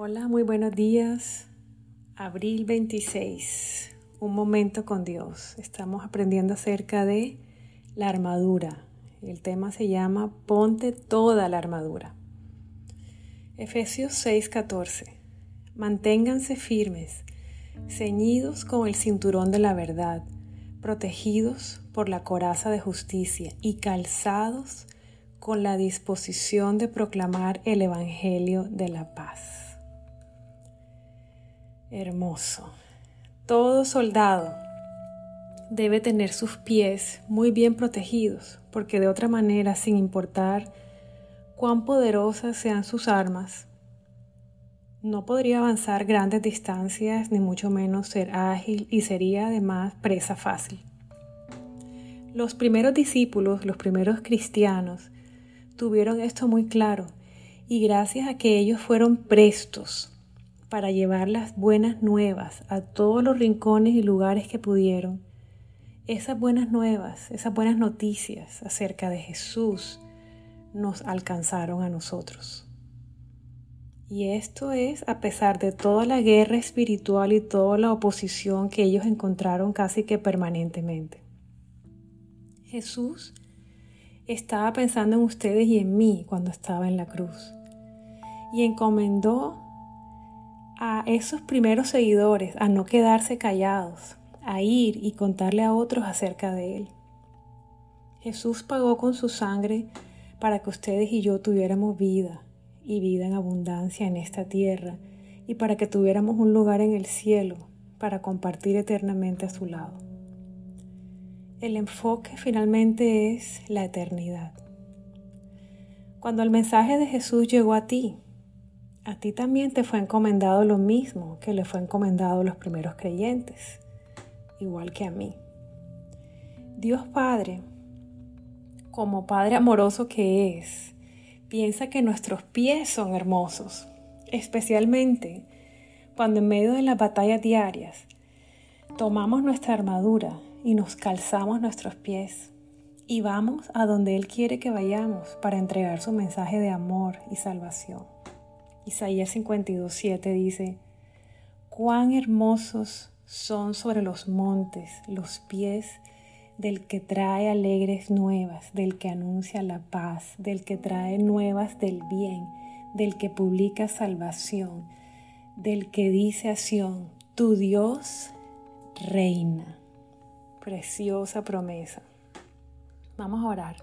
Hola, muy buenos días. Abril 26, un momento con Dios. Estamos aprendiendo acerca de la armadura. El tema se llama Ponte toda la armadura. Efesios 6:14. Manténganse firmes, ceñidos con el cinturón de la verdad, protegidos por la coraza de justicia y calzados con la disposición de proclamar el Evangelio de la paz hermoso. Todo soldado debe tener sus pies muy bien protegidos, porque de otra manera, sin importar cuán poderosas sean sus armas, no podría avanzar grandes distancias, ni mucho menos ser ágil y sería además presa fácil. Los primeros discípulos, los primeros cristianos, tuvieron esto muy claro y gracias a que ellos fueron prestos para llevar las buenas nuevas a todos los rincones y lugares que pudieron. Esas buenas nuevas, esas buenas noticias acerca de Jesús nos alcanzaron a nosotros. Y esto es a pesar de toda la guerra espiritual y toda la oposición que ellos encontraron casi que permanentemente. Jesús estaba pensando en ustedes y en mí cuando estaba en la cruz y encomendó a esos primeros seguidores a no quedarse callados, a ir y contarle a otros acerca de Él. Jesús pagó con su sangre para que ustedes y yo tuviéramos vida y vida en abundancia en esta tierra y para que tuviéramos un lugar en el cielo para compartir eternamente a su lado. El enfoque finalmente es la eternidad. Cuando el mensaje de Jesús llegó a ti, a ti también te fue encomendado lo mismo que le fue encomendado a los primeros creyentes, igual que a mí. Dios Padre, como Padre amoroso que es, piensa que nuestros pies son hermosos, especialmente cuando en medio de las batallas diarias tomamos nuestra armadura y nos calzamos nuestros pies y vamos a donde Él quiere que vayamos para entregar su mensaje de amor y salvación. Isaías 52.7 dice, cuán hermosos son sobre los montes los pies del que trae alegres nuevas, del que anuncia la paz, del que trae nuevas del bien, del que publica salvación, del que dice a Sión, tu Dios reina. Preciosa promesa. Vamos a orar.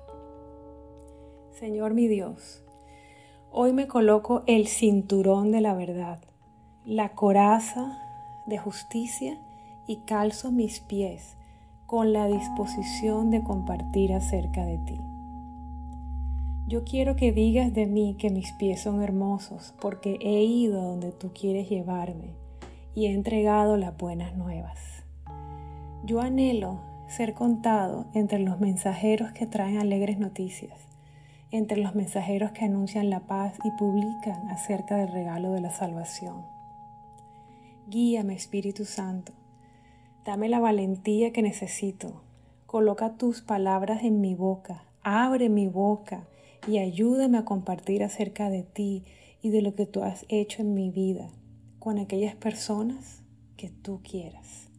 Señor mi Dios, Hoy me coloco el cinturón de la verdad, la coraza de justicia y calzo mis pies con la disposición de compartir acerca de ti. Yo quiero que digas de mí que mis pies son hermosos porque he ido a donde tú quieres llevarme y he entregado las buenas nuevas. Yo anhelo ser contado entre los mensajeros que traen alegres noticias entre los mensajeros que anuncian la paz y publican acerca del regalo de la salvación. Guíame, Espíritu Santo. Dame la valentía que necesito. Coloca tus palabras en mi boca. Abre mi boca y ayúdame a compartir acerca de ti y de lo que tú has hecho en mi vida con aquellas personas que tú quieras.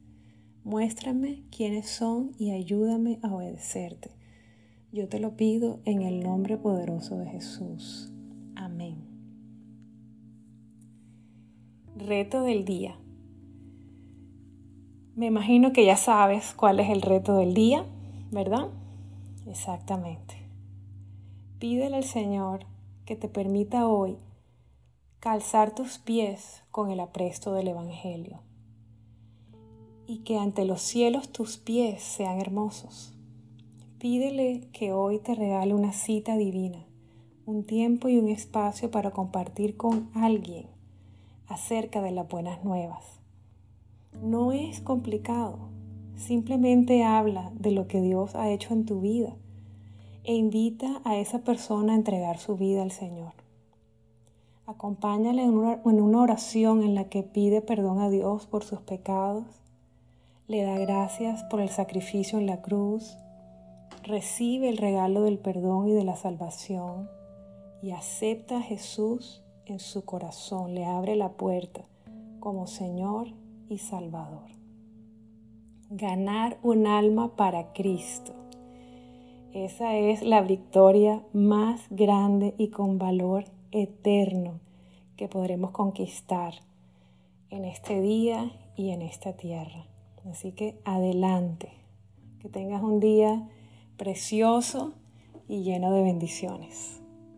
Muéstrame quiénes son y ayúdame a obedecerte. Yo te lo pido en el nombre poderoso de Jesús. Amén. Reto del día. Me imagino que ya sabes cuál es el reto del día, ¿verdad? Exactamente. Pídele al Señor que te permita hoy calzar tus pies con el apresto del Evangelio y que ante los cielos tus pies sean hermosos Pídele que hoy te regale una cita divina, un tiempo y un espacio para compartir con alguien acerca de las buenas nuevas. No es complicado, simplemente habla de lo que Dios ha hecho en tu vida e invita a esa persona a entregar su vida al Señor. Acompáñale en una, oración en la que pide perdón a Dios por sus pecados, le da gracias por el sacrificio en la cruz, recibe el regalo del perdón y de la salvación y acepta a Jesús en su corazón, le abre la puerta como Señor y Salvador. Ganar un alma para Cristo. Esa es la victoria más grande y con valor eterno que podremos conquistar en este día y en esta tierra. Así que adelante, que tengas un día precioso y lleno de bendiciones.